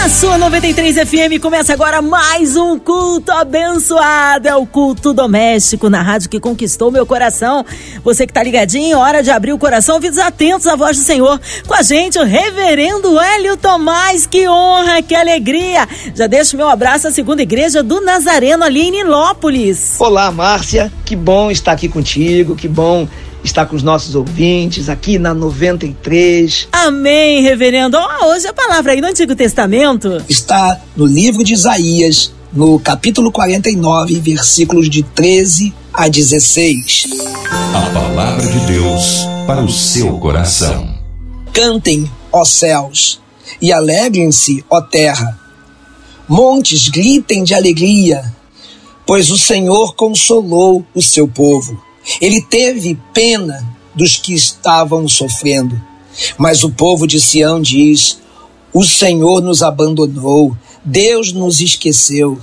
Na sua 93 FM começa agora mais um culto abençoado. É o culto doméstico na rádio que conquistou meu coração. Você que tá ligadinho, hora de abrir o coração, ouvidos atentos à voz do Senhor. Com a gente, o reverendo Hélio Tomás. Que honra, que alegria. Já deixo meu abraço à segunda igreja do Nazareno ali em Nilópolis. Olá, Márcia. Que bom estar aqui contigo. Que bom está com os nossos ouvintes aqui na 93. Amém, reverendo. Oh, hoje a palavra aí no Antigo Testamento está no livro de Isaías, no capítulo 49, versículos de 13 a 16. A palavra de Deus para o seu coração. Cantem, ó céus, e alegrem-se, ó terra. Montes gritem de alegria, pois o Senhor consolou o seu povo ele teve pena dos que estavam sofrendo. Mas o povo de Sião diz: O Senhor nos abandonou, Deus nos esqueceu.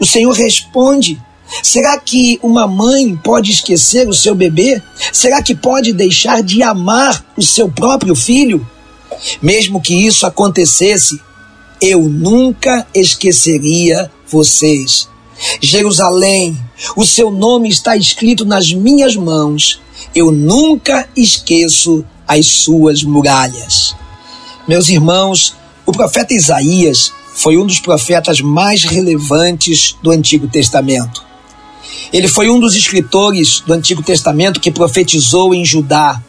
O Senhor responde: Será que uma mãe pode esquecer o seu bebê? Será que pode deixar de amar o seu próprio filho? Mesmo que isso acontecesse, eu nunca esqueceria vocês. Jerusalém, o seu nome está escrito nas minhas mãos. Eu nunca esqueço as suas muralhas. Meus irmãos, o profeta Isaías foi um dos profetas mais relevantes do Antigo Testamento. Ele foi um dos escritores do Antigo Testamento que profetizou em Judá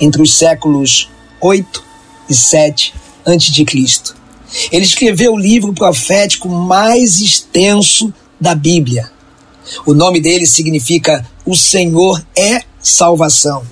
entre os séculos 8 e 7 a.C. Ele escreveu o livro profético mais extenso da Bíblia. O nome dele significa O Senhor é Salvação.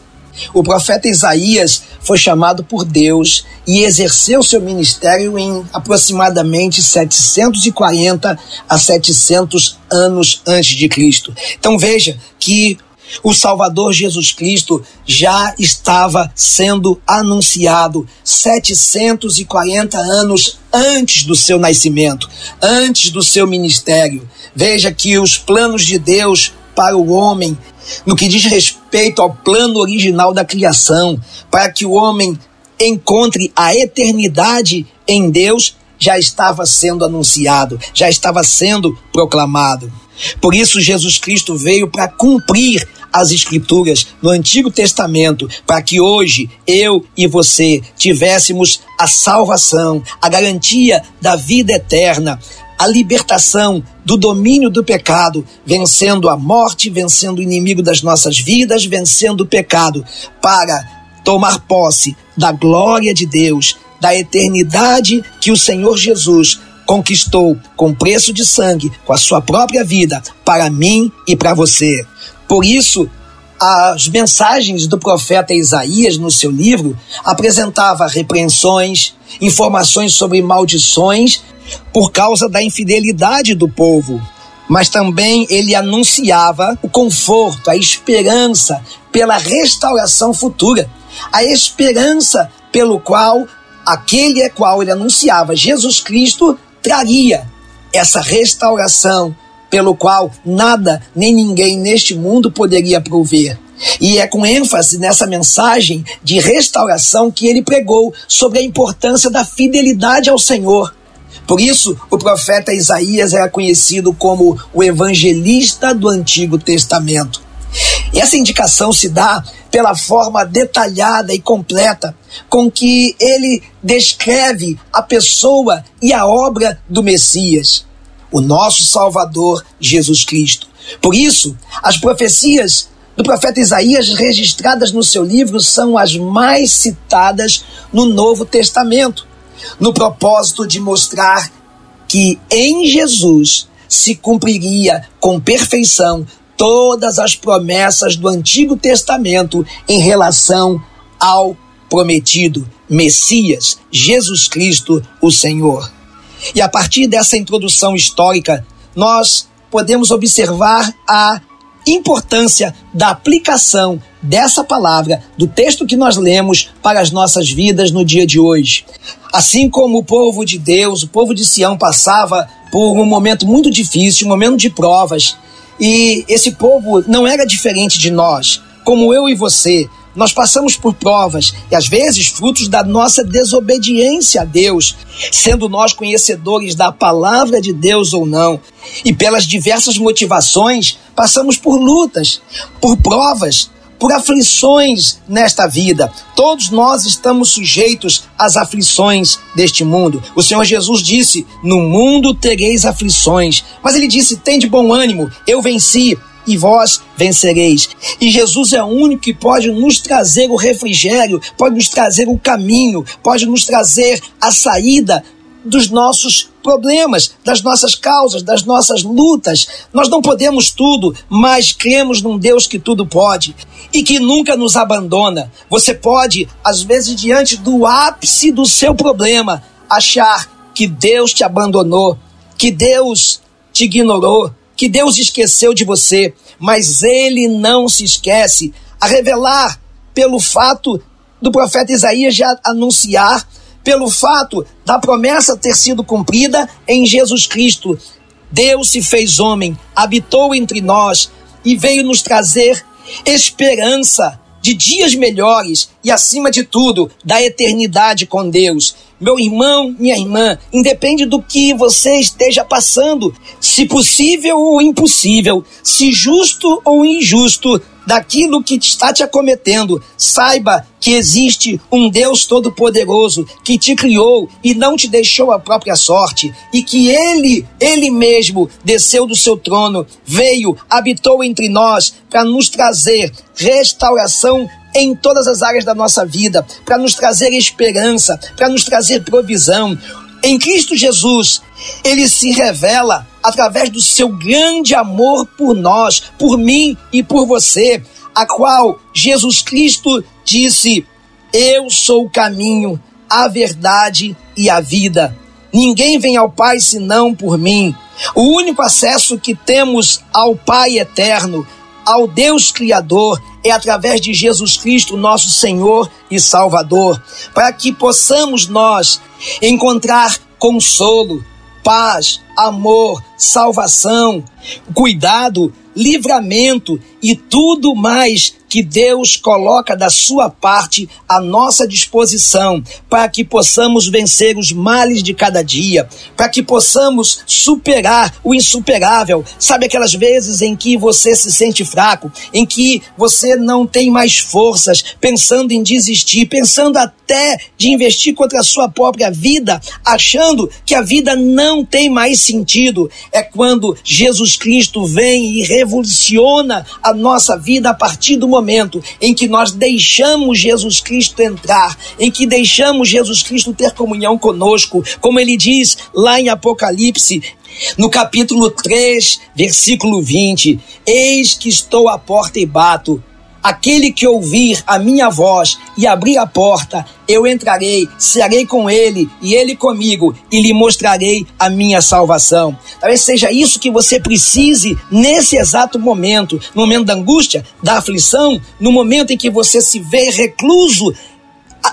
O profeta Isaías foi chamado por Deus e exerceu seu ministério em aproximadamente 740 a 700 anos antes de Cristo. Então veja que o Salvador Jesus Cristo já estava sendo anunciado 740 anos antes do seu nascimento, antes do seu ministério. Veja que os planos de Deus para o homem, no que diz respeito ao plano original da criação, para que o homem encontre a eternidade em Deus, já estava sendo anunciado, já estava sendo proclamado. Por isso, Jesus Cristo veio para cumprir as Escrituras no Antigo Testamento, para que hoje eu e você tivéssemos a salvação, a garantia da vida eterna, a libertação do domínio do pecado, vencendo a morte, vencendo o inimigo das nossas vidas, vencendo o pecado, para tomar posse da glória de Deus, da eternidade que o Senhor Jesus conquistou com preço de sangue, com a sua própria vida, para mim e para você. Por isso, as mensagens do profeta Isaías no seu livro apresentava repreensões, informações sobre maldições por causa da infidelidade do povo, mas também ele anunciava o conforto, a esperança pela restauração futura, a esperança pelo qual aquele é qual ele anunciava, Jesus Cristo, traria essa restauração pelo qual nada nem ninguém neste mundo poderia prover. E é com ênfase nessa mensagem de restauração que ele pregou sobre a importância da fidelidade ao Senhor. Por isso, o profeta Isaías era conhecido como o evangelista do Antigo Testamento. E essa indicação se dá pela forma detalhada e completa com que ele descreve a pessoa e a obra do Messias, o nosso Salvador Jesus Cristo. Por isso, as profecias do profeta Isaías registradas no seu livro são as mais citadas no Novo Testamento, no propósito de mostrar que em Jesus se cumpriria com perfeição todas as promessas do Antigo Testamento em relação ao prometido Messias, Jesus Cristo, o Senhor. E a partir dessa introdução histórica, nós podemos observar a importância da aplicação dessa palavra, do texto que nós lemos para as nossas vidas no dia de hoje. Assim como o povo de Deus, o povo de Sião passava por um momento muito difícil, um momento de provas, e esse povo não era diferente de nós, como eu e você. Nós passamos por provas e às vezes frutos da nossa desobediência a Deus, sendo nós conhecedores da palavra de Deus ou não. E pelas diversas motivações, passamos por lutas, por provas, por aflições nesta vida. Todos nós estamos sujeitos às aflições deste mundo. O Senhor Jesus disse: No mundo tereis aflições. Mas ele disse: Tem de bom ânimo, eu venci e vós vencereis. E Jesus é o único que pode nos trazer o refrigério, pode nos trazer o caminho, pode nos trazer a saída dos nossos problemas, das nossas causas, das nossas lutas. Nós não podemos tudo, mas cremos num Deus que tudo pode e que nunca nos abandona. Você pode, às vezes, diante do ápice do seu problema, achar que Deus te abandonou, que Deus te ignorou, que Deus esqueceu de você, mas ele não se esquece. A revelar pelo fato do profeta Isaías já anunciar, pelo fato da promessa ter sido cumprida em Jesus Cristo. Deus se fez homem, habitou entre nós e veio nos trazer esperança de dias melhores e, acima de tudo, da eternidade com Deus. Meu irmão, minha irmã, independe do que você esteja passando, se possível ou impossível, se justo ou injusto, daquilo que está te acometendo, saiba que existe um Deus Todo-Poderoso que te criou e não te deixou a própria sorte, e que Ele, Ele mesmo, desceu do seu trono, veio, habitou entre nós para nos trazer restauração em todas as áreas da nossa vida, para nos trazer esperança, para nos trazer provisão. Em Cristo Jesus, ele se revela através do seu grande amor por nós, por mim e por você, a qual Jesus Cristo disse: Eu sou o caminho, a verdade e a vida. Ninguém vem ao Pai senão por mim. O único acesso que temos ao Pai eterno, ao Deus Criador, é através de Jesus Cristo, nosso Senhor e Salvador, para que possamos nós encontrar consolo, paz, amor, salvação, cuidado, livramento e tudo mais que Deus coloca da sua parte à nossa disposição, para que possamos vencer os males de cada dia, para que possamos superar o insuperável. Sabe aquelas vezes em que você se sente fraco, em que você não tem mais forças, pensando em desistir, pensando até de investir contra a sua própria vida, achando que a vida não tem mais sentido. É quando Jesus Cristo vem e revoluciona a nossa vida a partir do momento em que nós deixamos Jesus Cristo entrar, em que deixamos Jesus Cristo ter comunhão conosco, como ele diz lá em Apocalipse, no capítulo 3, versículo 20: Eis que estou à porta e bato. Aquele que ouvir a minha voz e abrir a porta, eu entrarei, cearei com ele e ele comigo e lhe mostrarei a minha salvação. Talvez seja isso que você precise nesse exato momento, no momento da angústia, da aflição, no momento em que você se vê recluso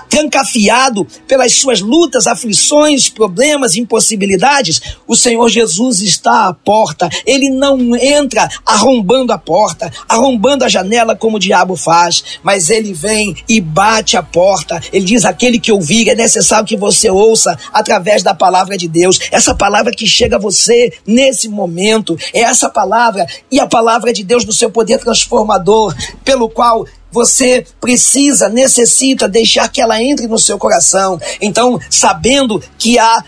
trancafiado pelas suas lutas, aflições, problemas, impossibilidades, o Senhor Jesus está à porta. Ele não entra arrombando a porta, arrombando a janela como o diabo faz, mas ele vem e bate a porta. Ele diz: aquele que ouvir, é necessário que você ouça através da palavra de Deus. Essa palavra que chega a você nesse momento, é essa palavra e a palavra de Deus no seu poder transformador, pelo qual você precisa, necessita deixar que ela entre no seu coração. Então, sabendo que há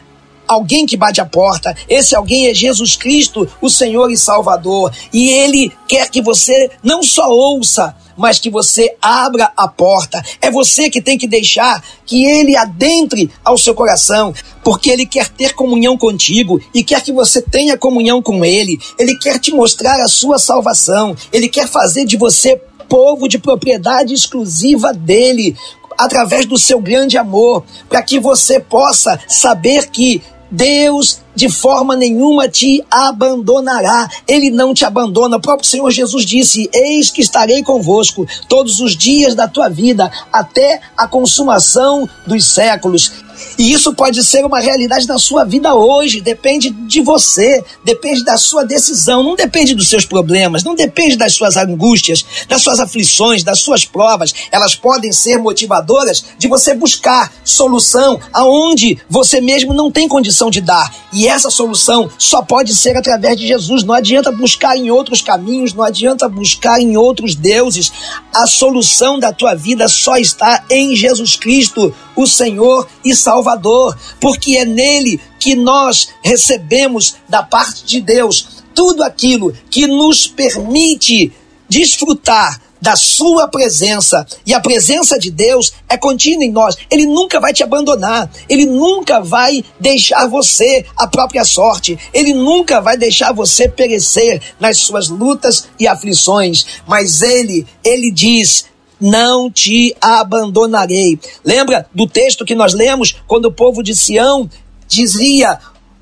alguém que bate a porta. Esse alguém é Jesus Cristo, o Senhor e Salvador. E Ele quer que você não só ouça, mas que você abra a porta. É você que tem que deixar que Ele adentre ao seu coração, porque Ele quer ter comunhão contigo e quer que você tenha comunhão com Ele. Ele quer te mostrar a sua salvação. Ele quer fazer de você povo de propriedade exclusiva dele, através do seu grande amor, para que você possa saber que Deus de forma nenhuma te abandonará. Ele não te abandona. O próprio Senhor Jesus disse: Eis que estarei convosco todos os dias da tua vida, até a consumação dos séculos. E isso pode ser uma realidade na sua vida hoje, depende de você, depende da sua decisão, não depende dos seus problemas, não depende das suas angústias, das suas aflições, das suas provas. Elas podem ser motivadoras de você buscar solução aonde você mesmo não tem condição de dar. E essa solução só pode ser através de Jesus. Não adianta buscar em outros caminhos, não adianta buscar em outros deuses. A solução da tua vida só está em Jesus Cristo, o Senhor e Salvador, porque é nele que nós recebemos da parte de Deus tudo aquilo que nos permite desfrutar da sua presença. E a presença de Deus é contínua em nós. Ele nunca vai te abandonar. Ele nunca vai deixar você a própria sorte. Ele nunca vai deixar você perecer nas suas lutas e aflições. Mas ele, ele diz: não te abandonarei. Lembra do texto que nós lemos quando o povo de Sião dizia: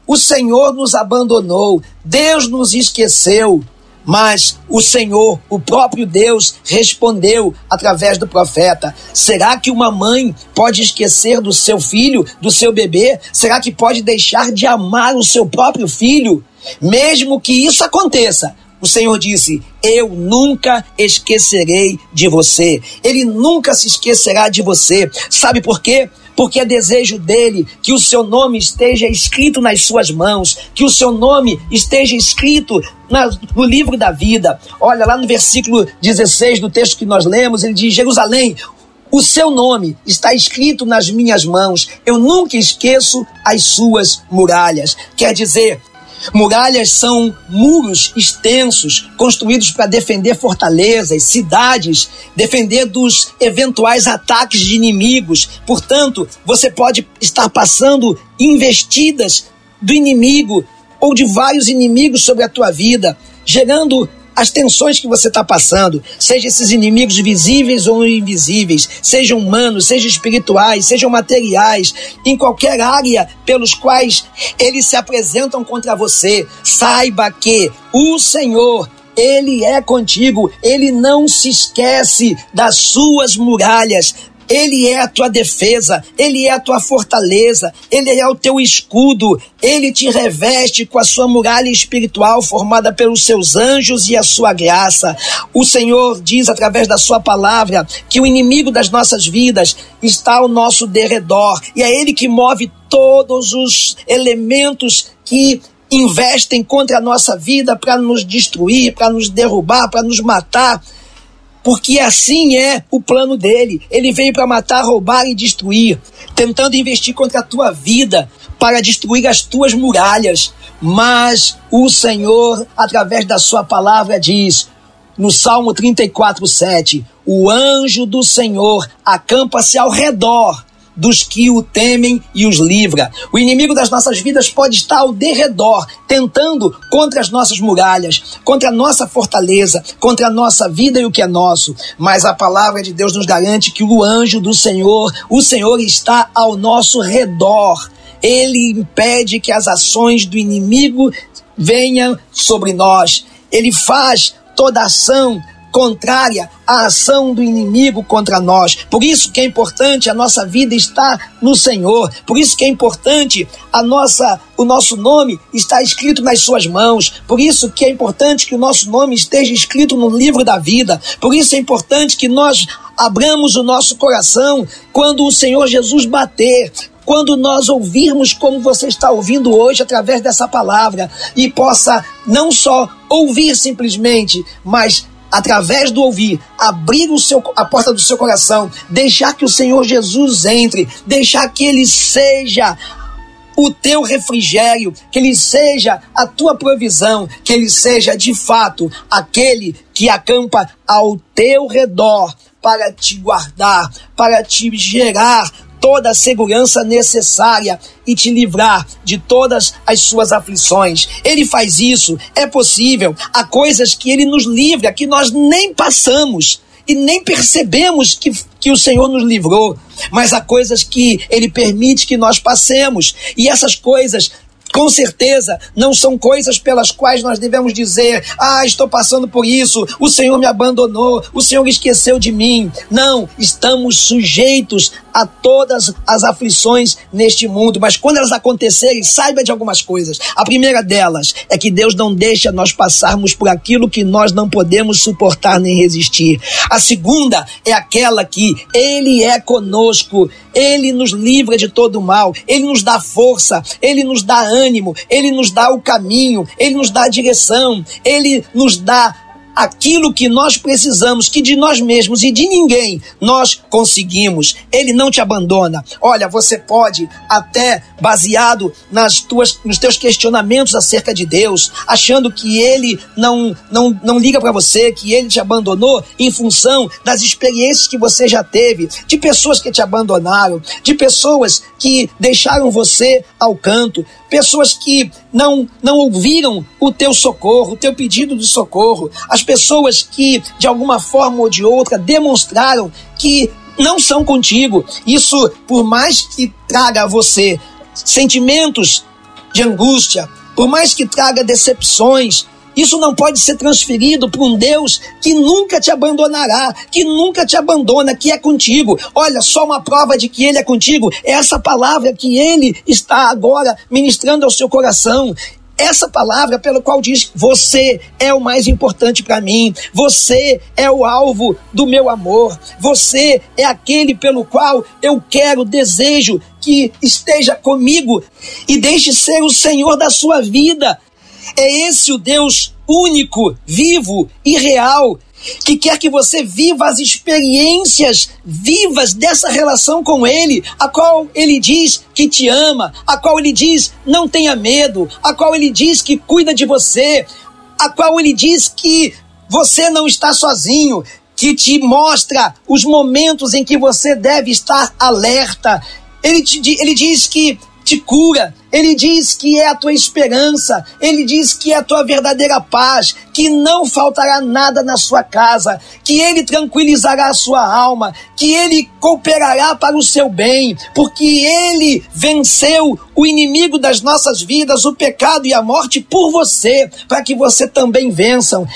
O Senhor nos abandonou, Deus nos esqueceu. Mas o Senhor, o próprio Deus, respondeu através do profeta: Será que uma mãe pode esquecer do seu filho, do seu bebê? Será que pode deixar de amar o seu próprio filho? Mesmo que isso aconteça, o Senhor disse: Eu nunca esquecerei de você. Ele nunca se esquecerá de você. Sabe por quê? porque é desejo dele que o seu nome esteja escrito nas suas mãos, que o seu nome esteja escrito na, no livro da vida. Olha lá no versículo 16 do texto que nós lemos, ele diz: Jerusalém, o seu nome está escrito nas minhas mãos, eu nunca esqueço as suas muralhas. Quer dizer, Muralhas são muros extensos construídos para defender fortalezas, cidades, defender dos eventuais ataques de inimigos. Portanto, você pode estar passando investidas do inimigo ou de vários inimigos sobre a tua vida, gerando as tensões que você está passando, seja esses inimigos visíveis ou invisíveis, sejam humanos, sejam espirituais, sejam materiais, em qualquer área pelos quais eles se apresentam contra você, saiba que o Senhor ele é contigo, ele não se esquece das suas muralhas, ele é a tua defesa, Ele é a tua fortaleza, Ele é o teu escudo, Ele te reveste com a sua muralha espiritual formada pelos seus anjos e a sua graça. O Senhor diz através da sua palavra que o inimigo das nossas vidas está ao nosso derredor e é Ele que move todos os elementos que investem contra a nossa vida para nos destruir, para nos derrubar, para nos matar porque assim é o plano dele. Ele veio para matar, roubar e destruir, tentando investir contra a tua vida para destruir as tuas muralhas. Mas o Senhor, através da sua palavra, diz no Salmo 34, 7: O anjo do Senhor acampa-se ao redor dos que o temem e os livra. O inimigo das nossas vidas pode estar ao derredor, tentando contra as nossas muralhas, contra a nossa fortaleza, contra a nossa vida e o que é nosso. Mas a palavra de Deus nos garante que o anjo do Senhor, o Senhor está ao nosso redor. Ele impede que as ações do inimigo venham sobre nós. Ele faz toda ação contrária à ação do inimigo contra nós. Por isso que é importante a nossa vida estar no Senhor. Por isso que é importante a nossa o nosso nome estar escrito nas suas mãos. Por isso que é importante que o nosso nome esteja escrito no livro da vida. Por isso é importante que nós abramos o nosso coração quando o Senhor Jesus bater, quando nós ouvirmos como você está ouvindo hoje através dessa palavra e possa não só ouvir simplesmente, mas através do ouvir, abrir o seu, a porta do seu coração, deixar que o Senhor Jesus entre, deixar que Ele seja o teu refrigério, que Ele seja a tua provisão, que Ele seja de fato aquele que acampa ao teu redor para te guardar, para te gerar toda a segurança necessária e te livrar de todas as suas aflições. Ele faz isso, é possível. Há coisas que ele nos livra que nós nem passamos e nem percebemos que, que o Senhor nos livrou, mas há coisas que Ele permite que nós passemos, e essas coisas Com certeza, não são coisas pelas quais nós devemos dizer: ah, estou passando por isso, o Senhor me abandonou, o Senhor esqueceu de mim. Não, estamos sujeitos a todas as aflições neste mundo, mas quando elas acontecerem, saiba de algumas coisas. A primeira delas é que Deus não deixa nós passarmos por aquilo que nós não podemos suportar nem resistir. A segunda é aquela que Ele é conosco, Ele nos livra de todo mal, Ele nos dá força, Ele nos dá ânimo, Ele nos dá o caminho, Ele nos dá a direção, Ele nos dá aquilo que nós precisamos, que de nós mesmos e de ninguém nós conseguimos. Ele não te abandona. Olha, você pode até baseado nas tuas nos teus questionamentos acerca de Deus, achando que ele não não não liga para você, que ele te abandonou em função das experiências que você já teve, de pessoas que te abandonaram, de pessoas que deixaram você ao canto, pessoas que não, não ouviram o teu socorro, o teu pedido de socorro, as pessoas que, de alguma forma ou de outra, demonstraram que não são contigo. Isso, por mais que traga a você sentimentos de angústia, por mais que traga decepções, isso não pode ser transferido para um Deus que nunca te abandonará, que nunca te abandona, que é contigo. Olha, só uma prova de que Ele é contigo é essa palavra que Ele está agora ministrando ao seu coração essa palavra pela qual diz: Você é o mais importante para mim, você é o alvo do meu amor, você é aquele pelo qual eu quero, desejo que esteja comigo e deixe ser o Senhor da sua vida. É esse o Deus único, vivo e real que quer que você viva as experiências vivas dessa relação com Ele, a qual Ele diz que te ama, a qual Ele diz não tenha medo, a qual Ele diz que cuida de você, a qual Ele diz que você não está sozinho, que te mostra os momentos em que você deve estar alerta. Ele, te, ele diz que te cura. Ele diz que é a tua esperança, ele diz que é a tua verdadeira paz, que não faltará nada na sua casa, que ele tranquilizará a sua alma, que ele cooperará para o seu bem, porque ele venceu o inimigo das nossas vidas, o pecado e a morte por você, para que você também vençam.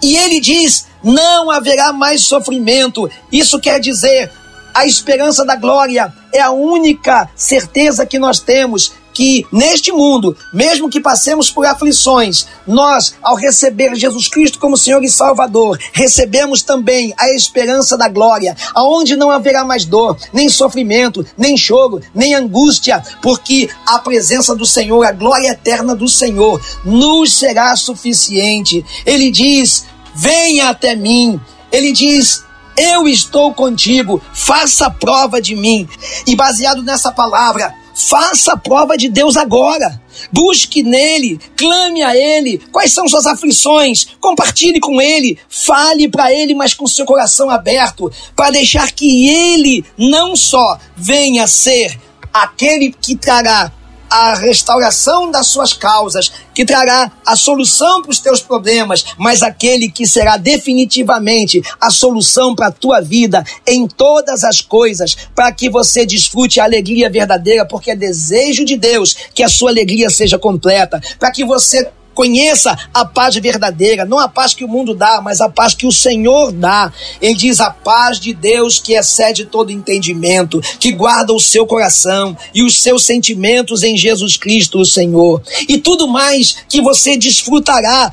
E ele diz: não haverá mais sofrimento. Isso quer dizer, a esperança da glória é a única certeza que nós temos que neste mundo, mesmo que passemos por aflições, nós, ao receber Jesus Cristo como Senhor e Salvador, recebemos também a esperança da glória, aonde não haverá mais dor, nem sofrimento, nem choro, nem angústia, porque a presença do Senhor, a glória eterna do Senhor, nos será suficiente. Ele diz: Venha até mim. Ele diz: eu estou contigo, faça prova de mim. E baseado nessa palavra, faça prova de Deus agora. Busque nele, clame a ele. Quais são suas aflições? Compartilhe com ele, fale para ele, mas com seu coração aberto, para deixar que ele não só venha ser aquele que trará a restauração das suas causas, que trará a solução para os teus problemas, mas aquele que será definitivamente a solução para a tua vida em todas as coisas, para que você desfrute a alegria verdadeira, porque é desejo de Deus que a sua alegria seja completa, para que você Conheça a paz verdadeira, não a paz que o mundo dá, mas a paz que o Senhor dá. Ele diz a paz de Deus que excede todo entendimento, que guarda o seu coração e os seus sentimentos em Jesus Cristo, o Senhor. E tudo mais que você desfrutará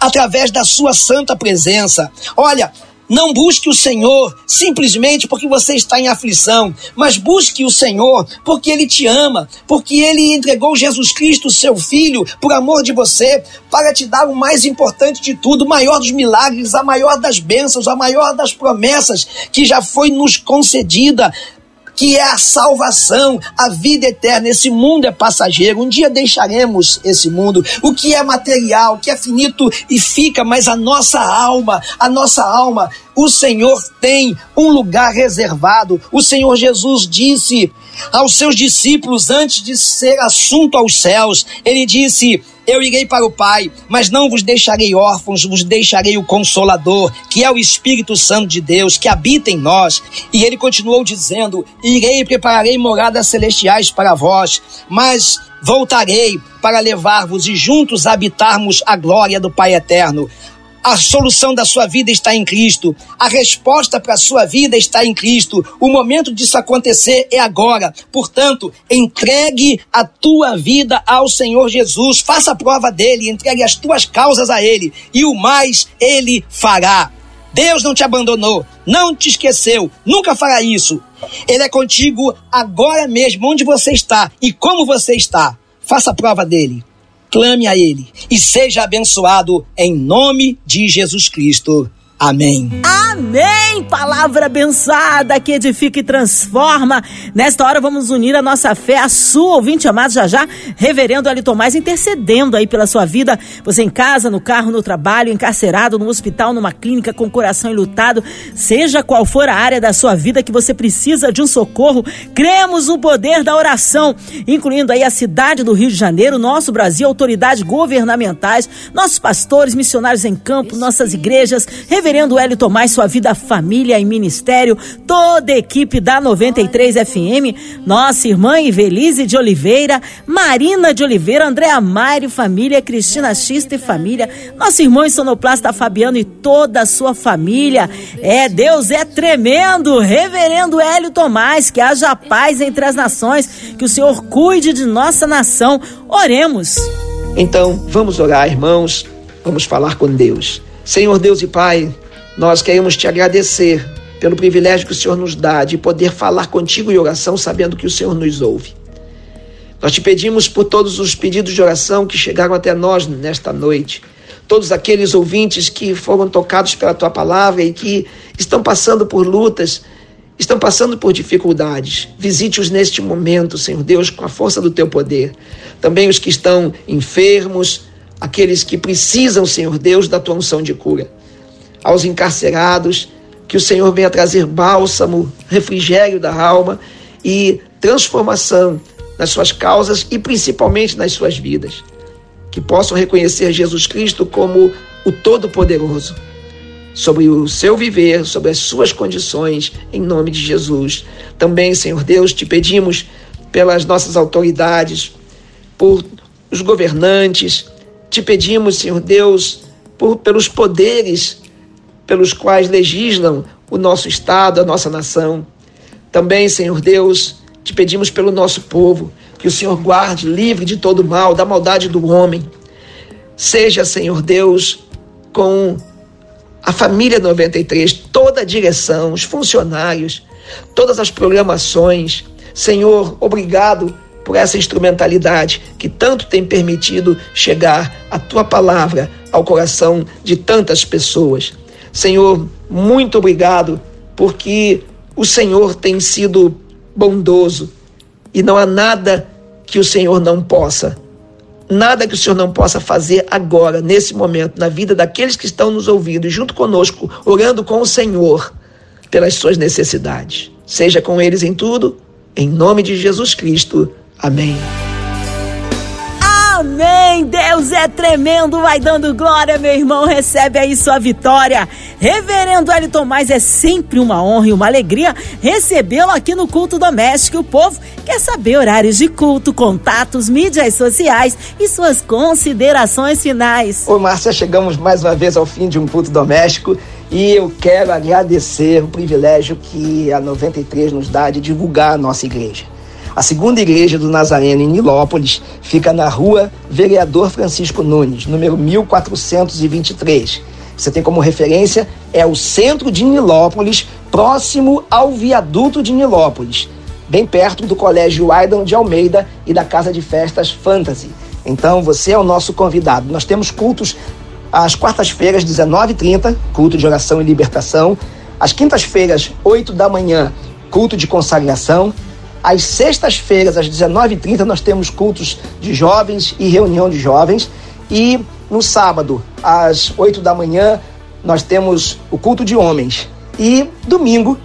através da sua santa presença. Olha, não busque o Senhor simplesmente porque você está em aflição, mas busque o Senhor porque Ele te ama, porque Ele entregou Jesus Cristo, seu Filho, por amor de você, para te dar o mais importante de tudo, o maior dos milagres, a maior das bênçãos, a maior das promessas que já foi nos concedida que é a salvação, a vida eterna. Esse mundo é passageiro, um dia deixaremos esse mundo. O que é material, que é finito e fica, mas a nossa alma, a nossa alma, o Senhor tem um lugar reservado. O Senhor Jesus disse aos seus discípulos antes de ser assunto aos céus, ele disse: eu irei para o Pai, mas não vos deixarei órfãos, vos deixarei o Consolador, que é o Espírito Santo de Deus, que habita em nós. E ele continuou dizendo: Irei e prepararei moradas celestiais para vós. Mas Voltarei para levar-vos e juntos habitarmos a glória do Pai eterno. A solução da sua vida está em Cristo. A resposta para a sua vida está em Cristo. O momento disso acontecer é agora. Portanto, entregue a tua vida ao Senhor Jesus. Faça a prova dele, entregue as tuas causas a ele e o mais ele fará. Deus não te abandonou, não te esqueceu, nunca fará isso. Ele é contigo agora mesmo, onde você está e como você está. Faça a prova dele clame a Ele e seja abençoado em nome de Jesus Cristo. Amém. Amém. Palavra abençoada que edifica e transforma. Nesta hora vamos unir a nossa fé à sua, ouvinte amado já já, reverendo Ali Tomás, intercedendo aí pela sua vida. Você em casa, no carro, no trabalho, encarcerado, no hospital, numa clínica, com o coração enlutado, seja qual for a área da sua vida que você precisa de um socorro, cremos no poder da oração, incluindo aí a cidade do Rio de Janeiro, nosso Brasil, autoridades governamentais, nossos pastores, missionários em campo, nossas igrejas, reverendo Reverendo Hélio Tomás, sua vida, família e ministério, toda a equipe da 93 FM, nossa irmã Ivelise de Oliveira, Marina de Oliveira, Andréa Mário, família, Cristina Xista e família, nosso irmão sonoplasta Fabiano e toda a sua família. É, Deus é tremendo. Reverendo Hélio Tomás, que haja paz entre as nações, que o Senhor cuide de nossa nação. Oremos. Então, vamos orar, irmãos. Vamos falar com Deus. Senhor Deus e Pai, nós queremos te agradecer pelo privilégio que o Senhor nos dá de poder falar contigo em oração, sabendo que o Senhor nos ouve. Nós te pedimos por todos os pedidos de oração que chegaram até nós nesta noite, todos aqueles ouvintes que foram tocados pela tua palavra e que estão passando por lutas, estão passando por dificuldades. Visite-os neste momento, Senhor Deus, com a força do teu poder. Também os que estão enfermos, aqueles que precisam, Senhor Deus, da tua unção de cura aos encarcerados, que o Senhor venha trazer bálsamo, refrigério da alma e transformação nas suas causas e principalmente nas suas vidas. Que possam reconhecer Jesus Cristo como o Todo-Poderoso sobre o seu viver, sobre as suas condições, em nome de Jesus. Também, Senhor Deus, te pedimos pelas nossas autoridades, por os governantes, te pedimos, Senhor Deus, por, pelos poderes pelos quais legislam o nosso Estado, a nossa nação. Também, Senhor Deus, te pedimos pelo nosso povo, que o Senhor guarde livre de todo mal, da maldade do homem. Seja, Senhor Deus, com a família 93, toda a direção, os funcionários, todas as programações. Senhor, obrigado por essa instrumentalidade que tanto tem permitido chegar a tua palavra ao coração de tantas pessoas. Senhor, muito obrigado, porque o Senhor tem sido bondoso e não há nada que o Senhor não possa, nada que o Senhor não possa fazer agora, nesse momento, na vida daqueles que estão nos ouvindo, junto conosco, orando com o Senhor pelas suas necessidades. Seja com eles em tudo, em nome de Jesus Cristo. Amém. Amém! Deus é tremendo, vai dando glória, meu irmão. Recebe aí sua vitória. Reverendo Hélio Tomás, é sempre uma honra e uma alegria recebê-lo aqui no culto doméstico. O povo quer saber horários de culto, contatos, mídias sociais e suas considerações finais. Ô, Márcia, chegamos mais uma vez ao fim de um culto doméstico. E eu quero agradecer o privilégio que a 93 nos dá de divulgar a nossa igreja. A segunda igreja do Nazareno em Nilópolis fica na rua Vereador Francisco Nunes, número 1423. Você tem como referência é o centro de Nilópolis, próximo ao viaduto de Nilópolis, bem perto do Colégio Aidan de Almeida e da Casa de Festas Fantasy. Então você é o nosso convidado. Nós temos cultos às quartas-feiras, 19h30, culto de oração e libertação. Às quintas-feiras, 8 da manhã, culto de consagração. Às sextas-feiras, às 19h30, nós temos cultos de jovens e reunião de jovens. E no sábado, às 8 da manhã, nós temos o culto de homens. E domingo,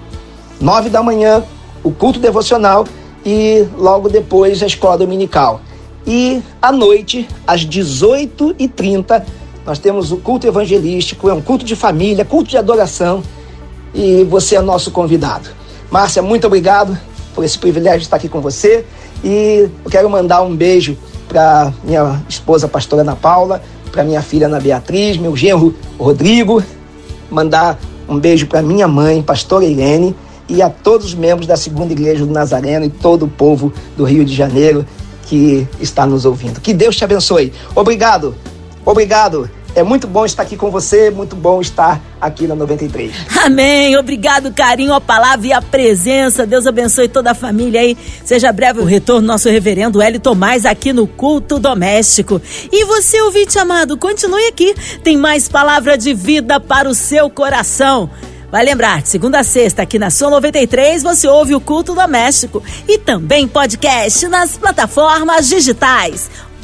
9 da manhã, o culto devocional e logo depois a escola dominical. E à noite, às 18h30, nós temos o culto evangelístico, é um culto de família, culto de adoração. E você é nosso convidado. Márcia, muito obrigado por esse privilégio de estar aqui com você E eu quero mandar um beijo para minha esposa, pastora Ana Paula, para minha filha Ana Beatriz, meu genro Rodrigo, mandar um beijo para minha mãe, pastora Irene, e a todos os membros da Segunda Igreja do Nazareno e todo o povo do Rio de Janeiro que está nos ouvindo. Que Deus te abençoe. Obrigado. Obrigado. É muito bom estar aqui com você, muito bom estar aqui na 93. Amém. Obrigado, carinho, a palavra e a presença. Deus abençoe toda a família aí. Seja breve o retorno nosso reverendo Hélio Tomás aqui no Culto Doméstico. E você, ouvinte amado, continue aqui. Tem mais palavra de vida para o seu coração. Vai lembrar, segunda a sexta, aqui na Sua 93, você ouve o Culto Doméstico e também podcast nas plataformas digitais.